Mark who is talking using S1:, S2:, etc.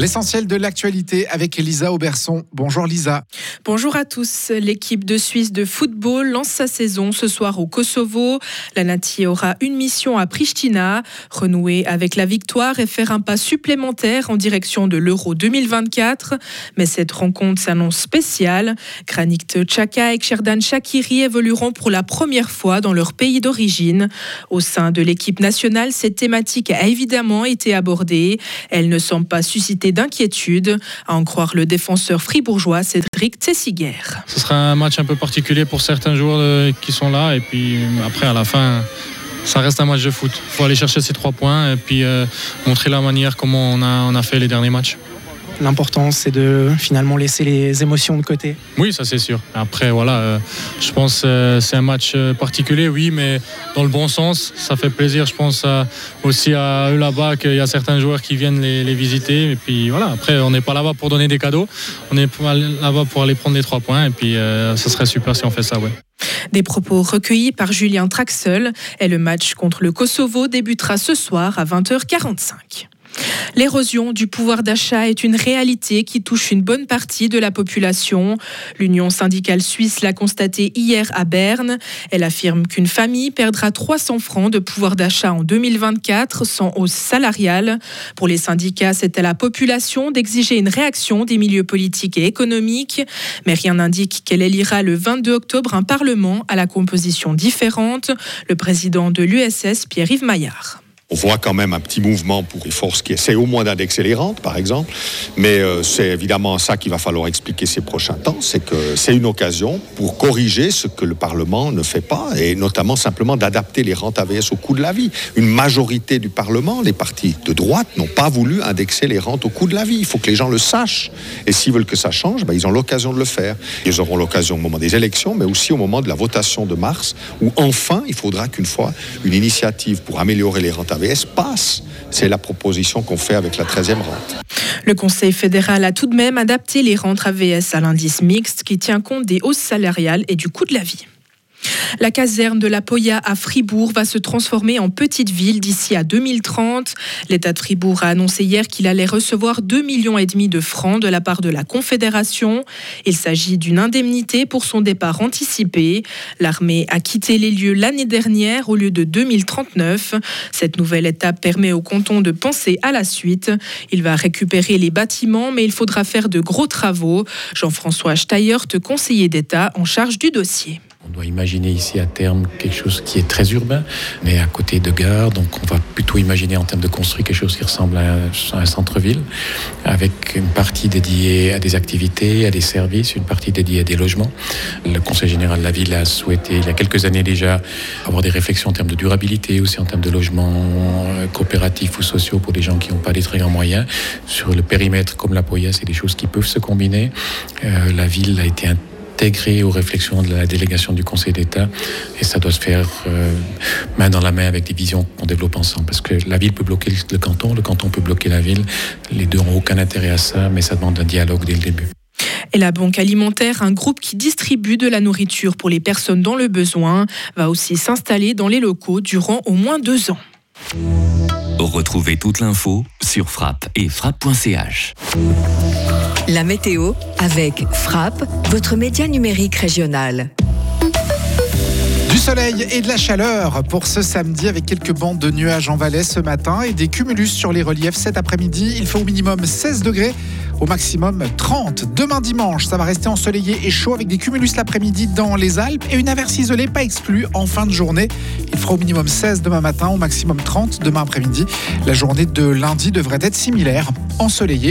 S1: L'essentiel de l'actualité avec Elisa Auberson. Bonjour Lisa.
S2: Bonjour à tous. L'équipe de Suisse de football lance sa saison ce soir au Kosovo. La Nati aura une mission à Pristina, renouer avec la victoire et faire un pas supplémentaire en direction de l'Euro 2024. Mais cette rencontre s'annonce spéciale. Granit Xhaka et Xherdan Shakiri évolueront pour la première fois dans leur pays d'origine. Au sein de l'équipe nationale, cette thématique a évidemment été abordée. Elle ne semble pas susciter d'inquiétude, à en croire le défenseur fribourgeois Cédric Tessiguer.
S3: Ce sera un match un peu particulier pour certains joueurs euh, qui sont là, et puis euh, après, à la fin, ça reste un match de foot. Il faut aller chercher ces trois points et puis euh, montrer la manière comment on a fait les derniers matchs.
S4: L'important, c'est de finalement laisser les émotions de côté.
S3: Oui, ça c'est sûr. Après, voilà, euh, je pense que euh, c'est un match euh, particulier, oui, mais dans le bon sens. Ça fait plaisir, je pense, aussi à eux là-bas qu'il y a certains joueurs qui viennent les, visiter. Et puis voilà, après, on n'est pas là-bas pour donner des cadeaux. On est là-bas pour aller prendre les trois points. Et puis, ça serait super si on fait ça, ouais.
S2: Des propos recueillis par Julien Traxel. Et le match contre le Kosovo débutera ce soir à 20h45. L'érosion du pouvoir d'achat est une réalité qui touche une bonne partie de la population. L'Union syndicale suisse l'a constaté hier à Berne. Elle affirme qu'une famille perdra 300 francs de pouvoir d'achat en 2024 sans hausse salariale. Pour les syndicats, c'est à la population d'exiger une réaction des milieux politiques et économiques. Mais rien n'indique qu'elle élira le 22 octobre un parlement à la composition différente. Le président de l'USS, Pierre-Yves Maillard.
S5: On voit quand même un petit mouvement pour les forces qui essaient au moins d'indexer les rentes, par exemple. Mais euh, c'est évidemment ça qu'il va falloir expliquer ces prochains temps. C'est que c'est une occasion pour corriger ce que le Parlement ne fait pas, et notamment simplement d'adapter les rentes AVS au coût de la vie. Une majorité du Parlement, les partis de droite, n'ont pas voulu indexer les rentes au coût de la vie. Il faut que les gens le sachent. Et s'ils veulent que ça change, ben, ils ont l'occasion de le faire. Ils auront l'occasion au moment des élections, mais aussi au moment de la votation de mars, où enfin, il faudra qu'une fois une initiative pour améliorer les rentes AVS C'est la proposition qu'on fait avec la 13e rente.
S2: Le Conseil fédéral a tout de même adapté les rentes AVS à l'indice mixte qui tient compte des hausses salariales et du coût de la vie. La caserne de la Poya à Fribourg va se transformer en petite ville d'ici à 2030. L'État de Fribourg a annoncé hier qu'il allait recevoir 2,5 millions et demi de francs de la part de la Confédération. Il s'agit d'une indemnité pour son départ anticipé. L'armée a quitté les lieux l'année dernière au lieu de 2039. Cette nouvelle étape permet au canton de penser à la suite. Il va récupérer les bâtiments, mais il faudra faire de gros travaux. Jean-François Steyert, conseiller d'État en charge du dossier.
S6: On doit imaginer ici à terme quelque chose qui est très urbain, mais à côté de gare. Donc on va plutôt imaginer en termes de construire quelque chose qui ressemble à un, centre-ville, avec une partie dédiée à des activités, à des services, une partie dédiée à des logements. Le Conseil général de la ville a souhaité, il y a quelques années déjà, avoir des réflexions en termes de durabilité, aussi en termes de logements euh, coopératifs ou sociaux pour des gens qui n'ont pas des très grands moyens. Sur le périmètre comme la Poya, c'est des choses qui peuvent se combiner. Euh, la ville a été intégré aux réflexions de la délégation du Conseil d'État et ça doit se faire euh, main dans la main avec des visions qu'on développe ensemble parce que la ville peut bloquer le canton, le canton peut bloquer la ville, les deux n'ont aucun intérêt à ça mais ça demande un dialogue dès le début.
S2: Et la Banque alimentaire, un groupe qui distribue de la nourriture pour les personnes dans le besoin, va aussi s'installer dans les locaux durant au moins deux ans.
S7: Retrouvez toute l'info sur frappe et frappe.ch.
S8: La météo avec Frappe, votre média numérique régional.
S1: Du soleil et de la chaleur pour ce samedi avec quelques bandes de nuages en Valais ce matin et des cumulus sur les reliefs cet après-midi. Il fait au minimum 16 degrés, au maximum 30. Demain dimanche, ça va rester ensoleillé et chaud avec des cumulus l'après-midi dans les Alpes et une averse isolée pas exclue en fin de journée. Il fera au minimum 16 demain matin, au maximum 30 demain après-midi. La journée de lundi devrait être similaire, ensoleillée